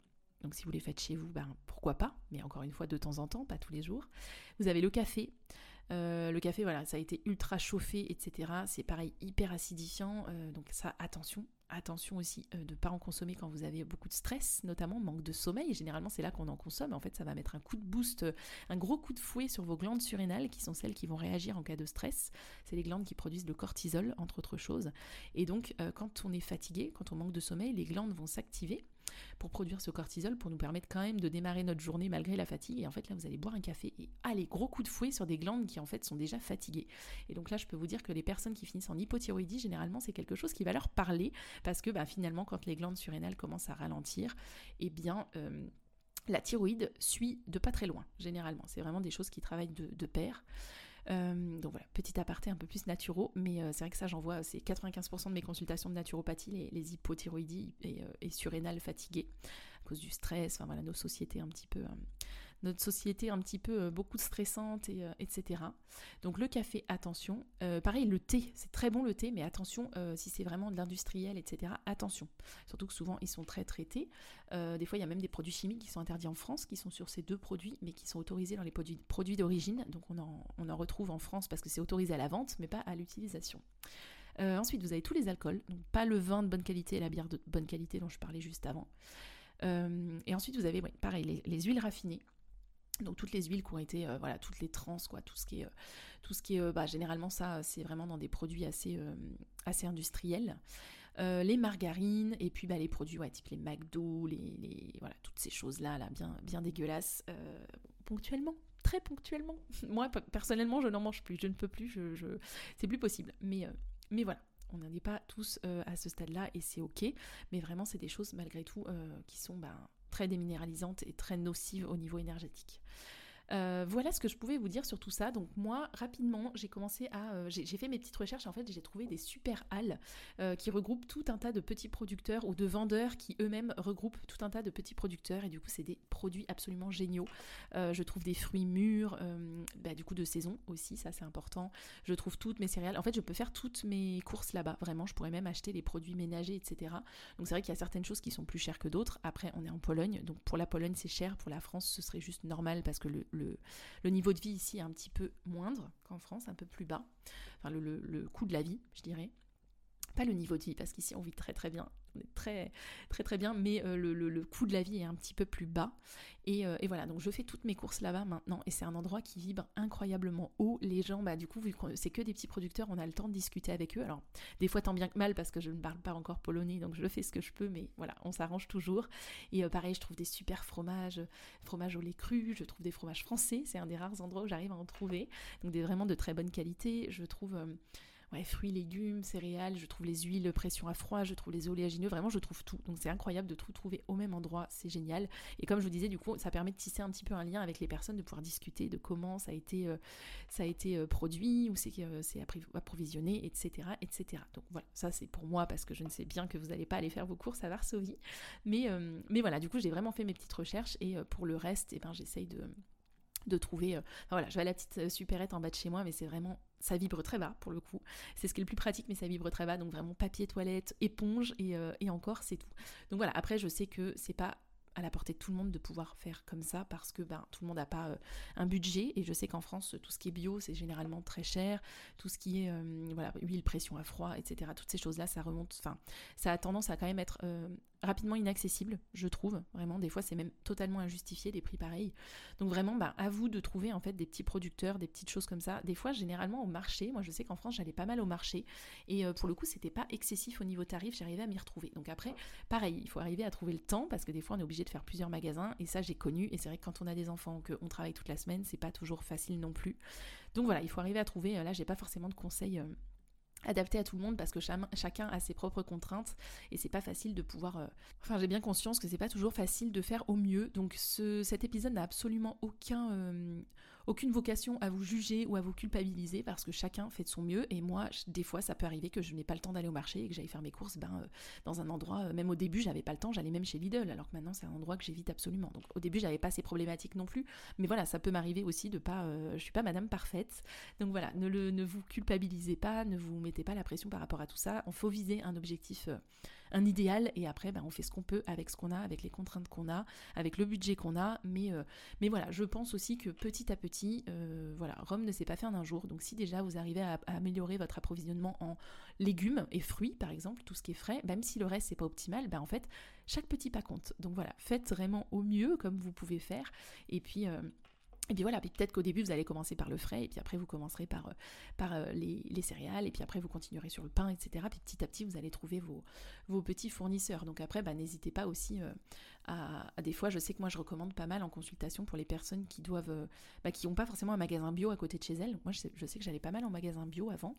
Donc si vous les faites chez vous, ben, pourquoi pas, mais encore une fois de temps en temps, pas tous les jours. Vous avez le café. Euh, le café, voilà, ça a été ultra chauffé, etc. C'est pareil, hyper acidifiant. Euh, donc ça, attention. Attention aussi de ne pas en consommer quand vous avez beaucoup de stress, notamment manque de sommeil. Généralement, c'est là qu'on en consomme. En fait, ça va mettre un coup de boost, un gros coup de fouet sur vos glandes surrénales, qui sont celles qui vont réagir en cas de stress. C'est les glandes qui produisent le cortisol, entre autres choses. Et donc, quand on est fatigué, quand on manque de sommeil, les glandes vont s'activer pour produire ce cortisol, pour nous permettre quand même de démarrer notre journée malgré la fatigue. Et en fait, là, vous allez boire un café et allez, gros coup de fouet sur des glandes qui en fait sont déjà fatiguées. Et donc là, je peux vous dire que les personnes qui finissent en hypothyroïdie, généralement, c'est quelque chose qui va leur parler parce que bah, finalement, quand les glandes surrénales commencent à ralentir, eh bien... Euh, la thyroïde suit de pas très loin, généralement. C'est vraiment des choses qui travaillent de pair. Euh, donc voilà, petit aparté un peu plus naturaux, mais euh, c'est vrai que ça j'en vois, c'est 95% de mes consultations de naturopathie, les, les hypothyroïdies et, euh, et surrénales fatiguées à cause du stress, enfin voilà, nos sociétés un petit peu notre société un petit peu euh, beaucoup stressante, et, euh, etc. Donc le café, attention. Euh, pareil, le thé, c'est très bon le thé, mais attention, si c'est vraiment de l'industriel, etc., attention. Surtout que souvent, ils sont très traités. des fois, il y a même des produits chimiques qui sont interdits en France, qui sont sur ces deux produits, mais qui sont autorisés dans les produits, d'origine. Donc on en, on en retrouve en France parce que c'est autorisé à la vente, mais pas à l'utilisation. ensuite, vous avez tous les alcools, donc pas le vin de bonne qualité et la bière de bonne qualité dont je parlais juste avant. et ensuite, vous avez, pareil, les, huiles raffinées. Donc toutes les huiles qui ont été, euh, voilà, toutes les trans, quoi, tout ce qui est, euh, euh, bah, généralement ça, c'est vraiment dans des produits assez, industriels. les margarines et puis bah, les produits, ouais, type les McDo, les, voilà, toutes ces choses là, là, bien, bien dégueulasses, ponctuellement, très ponctuellement. Moi personnellement, je n'en mange plus, je ne peux plus, c'est plus possible. Mais, mais voilà, on n'en est pas tous à ce stade-là et c'est ok. Mais vraiment, c'est des choses malgré tout qui sont bah, très déminéralisante et très nocive au niveau énergétique. Euh, voilà ce que je pouvais vous dire sur tout ça. Donc moi, rapidement, j'ai commencé à... Euh, j'ai fait mes petites recherches, en fait, j'ai trouvé des super halles euh, qui regroupent tout un tas de petits producteurs ou de vendeurs qui eux-mêmes regroupent tout un tas de petits producteurs. Et du coup, c'est des produits absolument géniaux. je trouve des fruits mûrs, bah, du coup de saison aussi, ça c'est important. Je trouve toutes mes céréales. En fait, je peux faire toutes mes courses là-bas. Vraiment, je pourrais même acheter les produits ménagers, etc. Donc c'est vrai qu'il y a certaines choses qui sont plus chères que d'autres. Après, on est en Pologne. Donc pour la Pologne, c'est cher. Pour la France, ce serait juste normal parce que le, niveau de vie ici est un petit peu moindre qu'en France, un peu plus bas. Enfin, le, coût de la vie, je dirais. Pas le niveau de vie, parce qu'ici on vit très très bien on est très très très bien, mais euh, le, coût de la vie est un petit peu plus bas. Euh, et, voilà, donc je fais toutes mes courses là-bas maintenant, et c'est un endroit qui vibre incroyablement haut. Les gens, bah du coup, vu que c'est que des petits producteurs, on a le temps de discuter avec eux. Alors, des fois tant bien que mal, parce que je ne parle pas encore polonais, donc je fais ce que je peux, mais voilà, on s'arrange toujours. Et euh, pareil, je trouve des super fromages, fromages au lait cru, je trouve des fromages français, c'est un des rares endroits où j'arrive à en trouver, donc des vraiment de très bonne qualité. Je trouve fruits, légumes, céréales, je trouve les huiles pression à froid, je trouve les oléagineux, vraiment je trouve tout. Donc c'est incroyable de tout trouver au même endroit, c'est génial. Et comme je vous disais, du coup, ça permet de tisser un petit peu un lien avec les personnes, de pouvoir discuter de comment ça a été, euh, ça a été euh, produit, ou c'est euh, approvisionné, etc., etc. Donc voilà, ça c'est pour moi parce que je ne sais bien que vous n'allez pas aller faire vos courses à Varsovie. Mais, mais voilà, du coup j'ai vraiment fait mes petites recherches et pour le reste, eh ben, j'essaye de de trouver. Voilà, je vais à la petite supérette en bas de chez moi, mais c'est vraiment ça vibre très bas pour le coup. C'est ce qui est le plus pratique, mais ça vibre très bas. Donc vraiment papier toilette, éponge et, euh, et encore c'est tout. Donc voilà, après je sais que c'est pas à la portée de tout le monde de pouvoir faire comme ça parce que ben, tout le monde n'a pas euh, un budget et je sais qu'en France tout ce qui est bio c'est généralement très cher tout ce qui est euh, voilà huile pression à froid etc toutes ces choses là ça remonte enfin ça a tendance à quand même être rapidement inaccessible, je trouve. Vraiment, des fois, c'est même totalement injustifié des prix pareils. Donc vraiment, bah, à vous de trouver en fait des petits producteurs, des petites choses comme ça. Des fois, généralement au marché, moi je sais qu'en France, j'allais pas mal au marché et euh, pour le coup, c'était pas excessif au niveau tarif. J'arrivais à m'y retrouver. Donc après, pareil, il faut arriver à trouver le temps parce que des fois, on est obligé de faire plusieurs magasins et ça, j'ai connu. Et c'est vrai que quand on a des enfants, qu'on travaille toute la semaine, c'est pas toujours facile non plus. Donc voilà, il faut arriver à trouver. Euh, là, j'ai pas forcément de conseils. Adapté à tout le monde parce que chacun a ses propres contraintes et c'est pas facile de pouvoir euh, enfin j'ai bien conscience que c'est pas toujours facile de faire au mieux. Donc ce, cet épisode n'a absolument aucun euh, aucune vocation à vous juger ou à vous culpabiliser parce que chacun fait de son mieux. Et moi des fois ça peut arriver que je n'ai pas le temps d'aller au marché et que j'aille faire mes courses ben, euh, dans un endroit même au début j'avais pas le temps j'allais même chez Lidl alors que maintenant c'est un endroit que j'évite absolument. Donc au début j'avais pas ces problématiques non plus. Mais voilà ça peut m'arriver aussi de pas je suis pas madame parfaite. Donc voilà ne, le, ne vous culpabilisez pas ne vous mettez pas la pression par rapport à tout ça. On faut viser un objectif, euh, un idéal et après ben, on fait ce qu'on peut avec ce qu'on a, avec les contraintes qu'on a, avec le budget qu'on a. Mais, mais voilà, je pense aussi que petit à petit, voilà, Rome ne s'est pas fait en un jour. Donc si déjà vous arrivez à, améliorer votre approvisionnement en légumes et fruits par exemple, tout ce qui est frais, même si le reste c'est pas optimal, ben en fait chaque petit pas compte. Donc voilà, faites vraiment au mieux comme vous pouvez faire. Et puis et puis voilà, peut-être qu'au début vous allez commencer par le frais, et puis après vous commencerez par, euh, euh, les, céréales, et puis après vous continuerez sur le pain, etc. Puis petit à petit vous allez trouver vos, petits fournisseurs. Donc après, bah, n'hésitez pas aussi euh, à, Des fois, je sais que moi je recommande pas mal en consultation pour les personnes qui doivent. Bah, qui n'ont pas forcément un magasin bio à côté de chez elles. Moi je sais, que j'allais pas mal en magasin bio avant.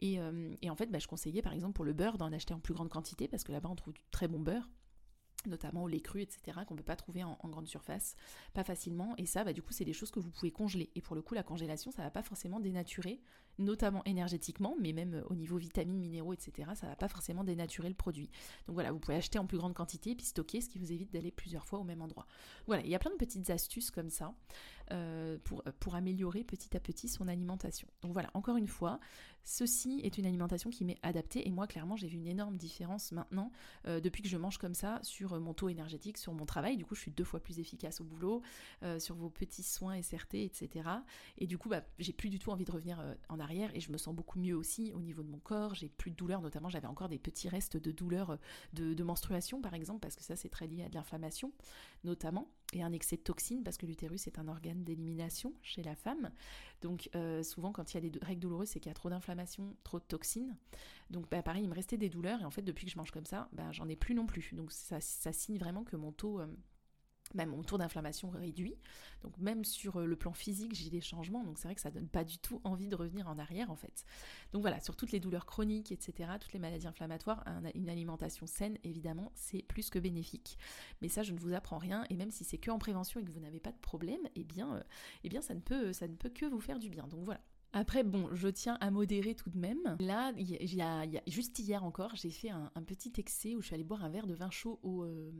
Et, et en fait, bah, je conseillais par exemple pour le beurre d'en acheter en plus grande quantité, parce que là-bas on trouve du très bon beurre notamment au lait cru, etc., qu'on ne peut pas trouver en, grande surface, pas facilement. Et ça, bah, du coup, c'est des choses que vous pouvez congeler. Et pour le coup, la congélation, ça ne va pas forcément dénaturer, notamment énergétiquement, mais même euh, au niveau vitamines, minéraux, etc., ça ne va pas forcément dénaturer le produit. Donc voilà, vous pouvez acheter en plus grande quantité et puis stocker, ce qui vous évite d'aller plusieurs fois au même endroit. Voilà, il y a plein de petites astuces comme ça euh, pour, améliorer petit à petit son alimentation. Donc voilà, encore une fois, Ceci est une alimentation qui m'est adaptée et moi clairement j'ai vu une énorme différence maintenant euh, depuis que je mange comme ça sur euh, mon taux énergétique, sur mon travail. Du coup je suis deux fois plus efficace au boulot, sur vos petits soins SRT, etc. Et du coup bah, j'ai plus du tout envie de revenir en arrière et je me sens beaucoup mieux aussi au niveau de mon corps. J'ai plus de douleurs, notamment j'avais encore des petits restes de douleurs de, de menstruation par exemple parce que ça c'est très lié à de l'inflammation notamment et un excès de toxines parce que l'utérus est un organe d'élimination chez la femme. Donc euh, souvent quand il y a des règles douloureuses, c'est qu'il y a trop d'inflammation, trop de toxines. Donc bah, pareil, il me restait des douleurs et en fait depuis que je mange comme ça, bah, j'en ai plus non plus. Donc ça, signe vraiment que mon taux euh, même mon taux d'inflammation réduit. Donc même sur euh, le plan physique, j'ai des changements. Donc c'est vrai que ça donne pas du tout envie de revenir en arrière en fait. Donc voilà, sur toutes les douleurs chroniques, etc., toutes les maladies inflammatoires, une alimentation saine, évidemment, c'est plus que bénéfique. Mais ça, je ne vous apprends rien. Et même si c'est que en prévention et que vous n'avez pas de problème, eh bien, euh, eh bien ça, ne peut, ça ne peut que vous faire du bien. Donc voilà. Après, bon, je tiens à modérer tout de même. Là, y a, juste hier encore, j'ai fait un, petit excès où je suis allée boire un verre de vin chaud au, euh,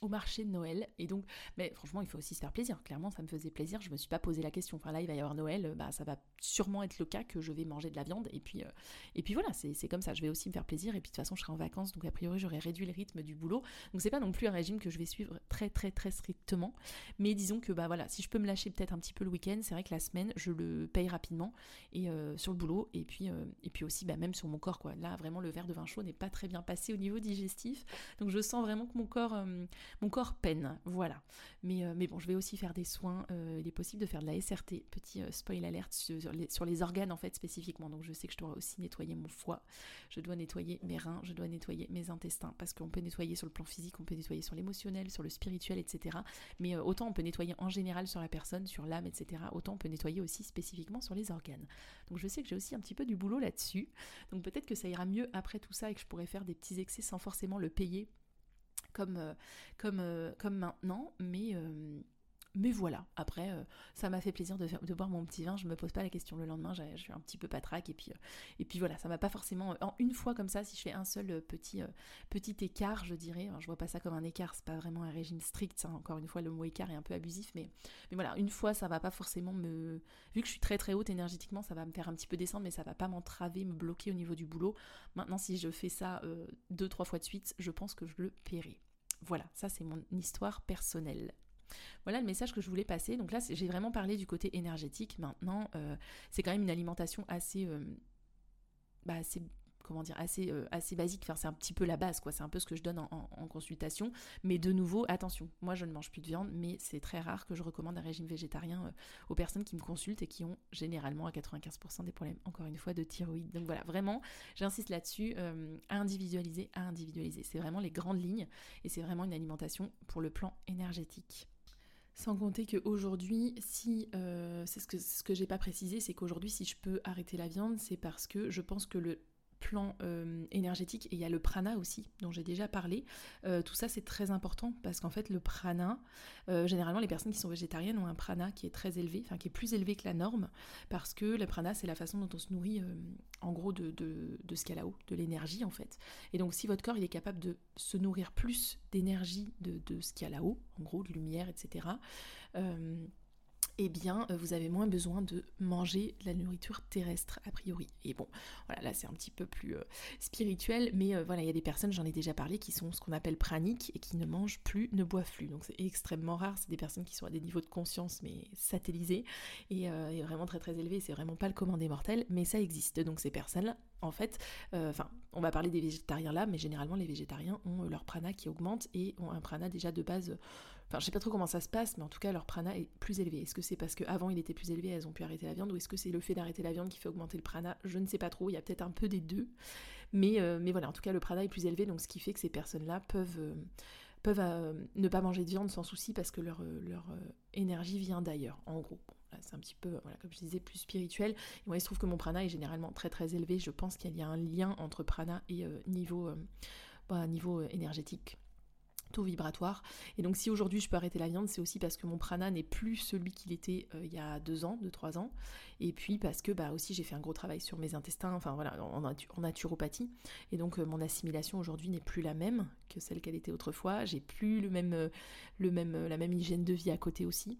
au marché de Noël. Et donc, mais franchement, il faut aussi se faire plaisir. Clairement, ça me faisait plaisir. Je me suis pas posé la question. Enfin là, il va y avoir Noël. Bah, ça va sûrement être le cas que je vais manger de la viande. Et puis, euh, et puis voilà, c'est comme ça. Je vais aussi me faire plaisir. Et puis de toute façon, je serai en vacances. Donc a priori, j'aurai réduit le rythme du boulot. Donc c'est pas non plus un régime que je vais suivre très très très strictement. Mais disons que bah voilà, si je peux me lâcher peut-être un petit peu le week-end, c'est vrai que la semaine, je le paye rapidement et euh, sur le boulot. Et puis euh, et puis aussi, bah, même sur mon corps quoi. Là, vraiment, le verre de vin chaud n'est pas très bien passé au niveau digestif. Donc je sens vraiment que mon corps mon corps peine voilà. Mais, euh, mais bon, je vais aussi faire des soins. Euh, il est possible de faire de la SRT. Petit euh, spoil alerte sur les, sur les, organes en fait spécifiquement. Donc je sais que je dois aussi nettoyer mon foie. Je dois nettoyer mes reins. Je dois nettoyer mes intestins parce qu'on peut nettoyer sur le plan physique, on peut nettoyer sur l'émotionnel, sur le spirituel, etc. Mais autant on peut nettoyer en général sur la personne, sur l'âme, etc. Autant on peut nettoyer aussi spécifiquement sur les organes. Donc je sais que j'ai aussi un petit peu du boulot là-dessus. Donc peut-être que ça ira mieux après tout ça et que je pourrais faire des petits excès sans forcément le payer comme, euh, comme, euh, comme maintenant, mais, euh, mais voilà. Après, ça m'a fait plaisir de, de boire mon petit vin. Je me pose pas la question le lendemain. Je suis un petit peu patraque et puis et puis voilà. Ça m'a pas forcément en une fois comme ça. Si je fais un seul petit petit écart, je dirais. je vois pas ça comme un écart. C'est pas vraiment un régime strict. Hein. Encore une fois, le mot écart est un peu abusif, mais mais voilà. Une fois, ça va pas forcément me. Vu que je suis très très haute énergétiquement, ça va me faire un petit peu descendre, mais ça va pas m'entraver, me bloquer au niveau du boulot. Maintenant, si je fais ça deux trois fois de suite, je pense que je le paierai. Voilà, ça c'est mon histoire personnelle. Voilà le message que je voulais passer. Donc là, j'ai vraiment parlé du côté énergétique. Maintenant, euh, c'est quand même une alimentation assez, euh, bah, assez comment dire, assez, euh, assez basique. Enfin, c'est un petit peu la base, quoi. C'est un peu ce que je donne en, consultation. Mais de nouveau, attention, moi je ne mange plus de viande, mais c'est très rare que je recommande un régime végétarien euh, aux personnes qui me consultent et qui ont généralement à 95% des problèmes, encore une fois, de thyroïde. Donc voilà, vraiment, j'insiste là-dessus, euh, à individualiser, à individualiser. C'est vraiment les grandes lignes et c'est vraiment une alimentation pour le plan énergétique. Sans compter qu'aujourd'hui, si c'est ce que, ce que j'ai pas précisé, c'est qu'aujourd'hui, si je peux arrêter la viande, c'est parce que je pense que le plan euh, énergétique et il y a le prana aussi dont j'ai déjà parlé. Euh, tout ça c'est très important parce qu'en fait le prana, euh, généralement les personnes qui sont végétariennes ont un prana qui est très élevé, enfin qui est plus élevé que la norme parce que le prana c'est la façon dont on se nourrit en gros de, de, ce qu'il y a là-haut, de l'énergie en fait. Et donc si votre corps il est capable de se nourrir plus d'énergie de, de, ce qu'il y a là-haut, en gros de lumière, etc eh bien euh, vous avez moins besoin de manger de la nourriture terrestre a priori. Et bon, voilà, là c'est un petit peu plus euh, spirituel, mais euh, voilà, il y a des personnes, j'en ai déjà parlé, qui sont ce qu'on appelle praniques et qui ne mangent plus, ne boivent plus. Donc c'est extrêmement rare, c'est des personnes qui sont à des niveaux de conscience mais satellisés et, vraiment très très élevés, c'est vraiment pas le commun des mortels, mais ça existe. Donc ces personnes en fait, enfin, on va parler des végétariens là, mais généralement les végétariens ont leur prana qui augmente et ont un prana déjà de base Enfin, je sais pas trop comment ça se passe, mais en tout cas, leur prana est plus élevé. Est-ce que c'est parce qu'avant il était plus élevé, elles ont pu arrêter la viande, ou est-ce que c'est le fait d'arrêter la viande qui fait augmenter le prana? Je ne sais pas trop, il y a peut-être un peu des deux. Mais, euh, voilà, en tout cas, le prana est plus élevé, donc ce qui fait que ces personnes-là peuvent, euh, euh, ne pas manger de viande sans souci parce que leur énergie vient d'ailleurs, en gros. C'est un petit peu, voilà, comme je disais, plus spirituel. Et moi, il se trouve que mon prana est généralement très très élevé. Je pense qu'il y a un lien entre prana et niveau, bah, niveau énergétique vibratoire. Et donc si aujourd'hui je peux arrêter la viande, c'est aussi parce que mon prana n'est plus celui qu'il était euh, il y a deux ans, deux, trois ans. Et puis parce que bah aussi j'ai fait un gros travail sur mes intestins, enfin voilà, en, naturopathie. Et donc euh, mon assimilation aujourd'hui n'est plus la même que celle qu'elle était autrefois. J'ai plus le même, euh, le même, la même hygiène de vie à côté aussi.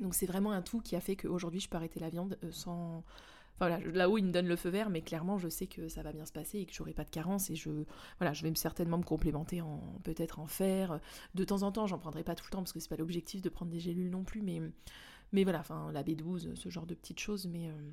Donc c'est vraiment un tout qui a fait qu'aujourd'hui je peux arrêter la viande sans voilà, là-haut, il me donne le feu vert, mais clairement, je sais que ça va bien se passer et que j'aurai pas de carence et je, voilà, je vais certainement me complémenter en peut-être en fer. De temps en temps, j'en prendrai pas tout le temps parce que c'est pas l'objectif de prendre des gélules non plus, mais, mais voilà, enfin, la B12, ce genre de petites choses, mais, euh,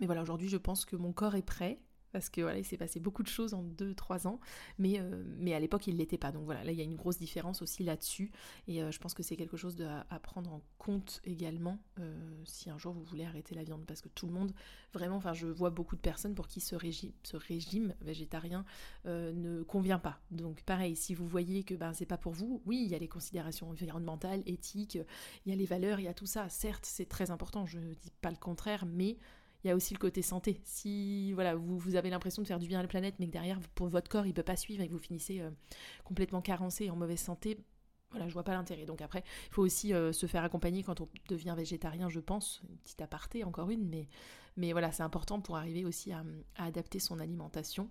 mais voilà, aujourd'hui, je pense que mon corps est prêt parce que voilà, il s'est passé beaucoup de choses en 2-3 ans, mais, euh, mais à l'époque il ne l'était pas. Donc voilà, là il y a une grosse différence aussi là-dessus, et euh, je pense que c'est quelque chose à, prendre en compte également euh, si un jour vous voulez arrêter la viande, parce que tout le monde, vraiment, enfin je vois beaucoup de personnes pour qui ce régime, végétarien ne convient pas. Donc pareil, si vous voyez que ben, c'est pas pour vous, oui, il y a les considérations environnementales, éthiques, il y a les valeurs, il y a tout ça, certes c'est très important, je ne dis pas le contraire, mais il y a aussi le côté santé. Si voilà, vous, avez l'impression de faire du bien à la planète, mais que derrière, pour votre corps, il ne peut pas suivre et que vous finissez euh, complètement carencé et en mauvaise santé, voilà, je vois pas l'intérêt. Donc après, il faut aussi euh, se faire accompagner quand on devient végétarien, je pense. Une petite aparté, encore une, mais, mais voilà, c'est important pour arriver aussi à, adapter son alimentation.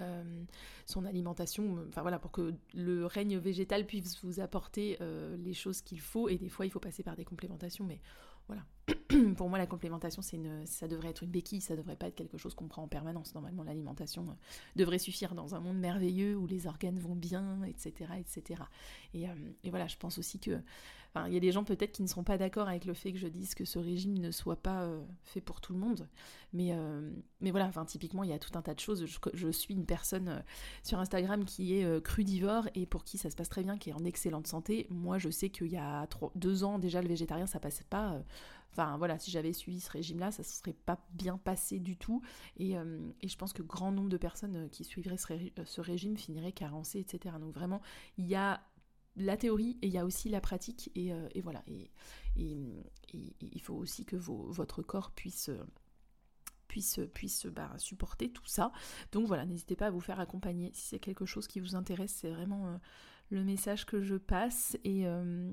Euh, son alimentation, enfin voilà, pour que le règne végétal puisse vous apporter les choses qu'il faut, et des fois il faut passer par des complémentations, mais voilà. Pour moi, la complémentation, c'est une, ça devrait être une béquille, ça devrait pas être quelque chose qu'on prend en permanence. Normalement, l'alimentation euh, devrait suffire dans un monde merveilleux où les organes vont bien, etc., etc. Et, euh, et voilà, je pense aussi que il y a des gens peut-être qui ne seront pas d'accord avec le fait que je dise que ce régime ne soit pas euh, fait pour tout le monde. Mais, euh, mais voilà, enfin, typiquement, il y a tout un tas de choses. Je, suis une personne euh, sur Instagram qui est crudivore et pour qui ça se passe très bien, qui est en excellente santé. Moi, je sais qu'il y a deux ans déjà, le végétarien, ça passait pas. Enfin voilà, si j'avais suivi ce régime-là, ça ne serait pas bien passé du tout. Et, et, je pense que grand nombre de personnes qui suivraient ce régime finiraient carencées, etc. Donc vraiment, il y a la théorie et il y a aussi la pratique et, euh, voilà. Et, il faut aussi que votre corps puisse puisse, bah, supporter tout ça. Donc voilà n'hésitez pas à vous faire accompagner. Si c'est quelque chose qui vous intéresse c'est vraiment euh, le message que je passe. Et euh,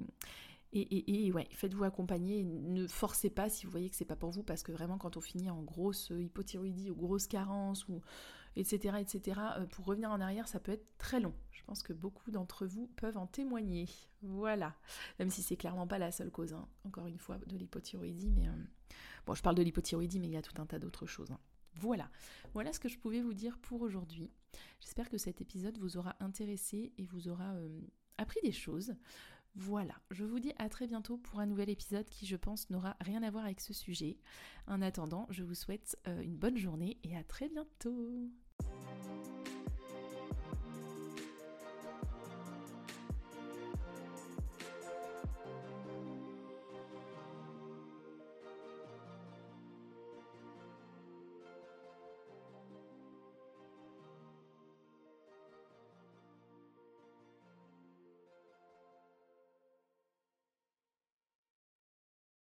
ouais, faites-vous accompagner, ne forcez pas si vous voyez que c'est pas pour vous, parce que vraiment quand on finit en grosse hypothyroïdie ou grosse carence ou etc., etc., pour revenir en arrière, ça peut être très long. Je pense que beaucoup d'entre vous peuvent en témoigner. Voilà. Même si c'est clairement pas la seule cause, hein. encore une fois, de l'hypothyroïdie. Mais euh, bon, je parle de l'hypothyroïdie, mais il y a tout un tas d'autres choses. Hein. Voilà. Voilà ce que je pouvais vous dire pour aujourd'hui. J'espère que cet épisode vous aura intéressé et vous aura euh, appris des choses. Voilà, je vous dis à très bientôt pour un nouvel épisode qui je pense n'aura rien à voir avec ce sujet. En attendant, je vous souhaite euh, une bonne journée et à très bientôt.